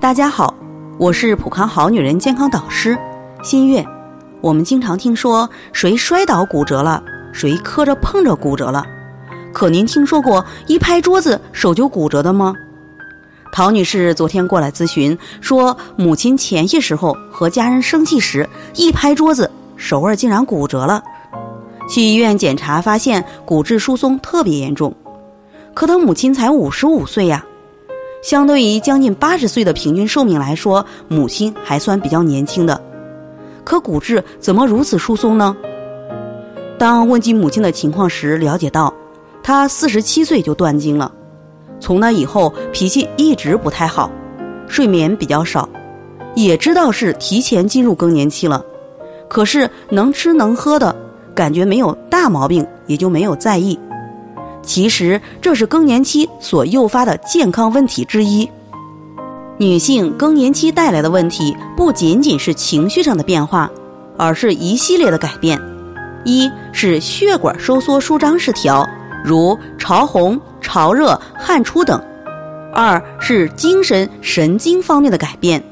大家好，我是普康好女人健康导师新月。我们经常听说谁摔倒骨折了，谁磕着碰着骨折了。可您听说过一拍桌子手就骨折的吗？陶女士昨天过来咨询，说母亲前些时候和家人生气时一拍桌子，手腕竟然骨折了。去医院检查，发现骨质疏松特别严重。可她母亲才五十五岁呀。相对于将近八十岁的平均寿命来说，母亲还算比较年轻的。可骨质怎么如此疏松呢？当问及母亲的情况时，了解到，她四十七岁就断经了，从那以后脾气一直不太好，睡眠比较少，也知道是提前进入更年期了，可是能吃能喝的，感觉没有大毛病，也就没有在意。其实这是更年期所诱发的健康问题之一。女性更年期带来的问题不仅仅是情绪上的变化，而是一系列的改变。一是血管收缩舒张失调，如潮红、潮热、汗出等；二是精神神经方面的改变，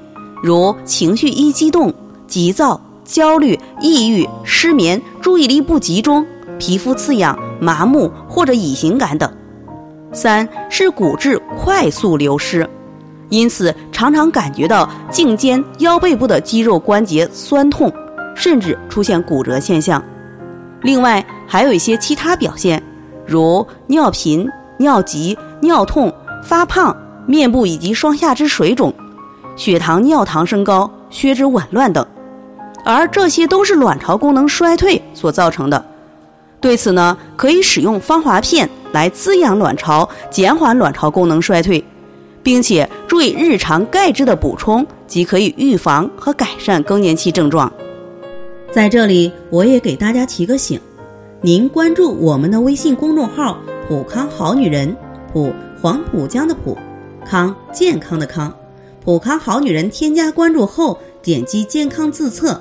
如情绪一激动、急躁、焦虑、抑郁、失眠、注意力不集中。皮肤刺痒、麻木或者乙型感等；三是骨质快速流失，因此常常感觉到颈肩腰背部的肌肉关节酸痛，甚至出现骨折现象。另外还有一些其他表现，如尿频、尿急、尿痛、发胖、面部以及双下肢水肿、血糖、尿糖升高、血脂紊乱等，而这些都是卵巢功能衰退所造成的。对此呢，可以使用芳华片来滋养卵巢，减缓卵巢功能衰退，并且注意日常钙质的补充，即可以预防和改善更年期症状。在这里，我也给大家提个醒：您关注我们的微信公众号“普康好女人”，普黄浦江的普，康健康的康，普康好女人。添加关注后，点击健康自测。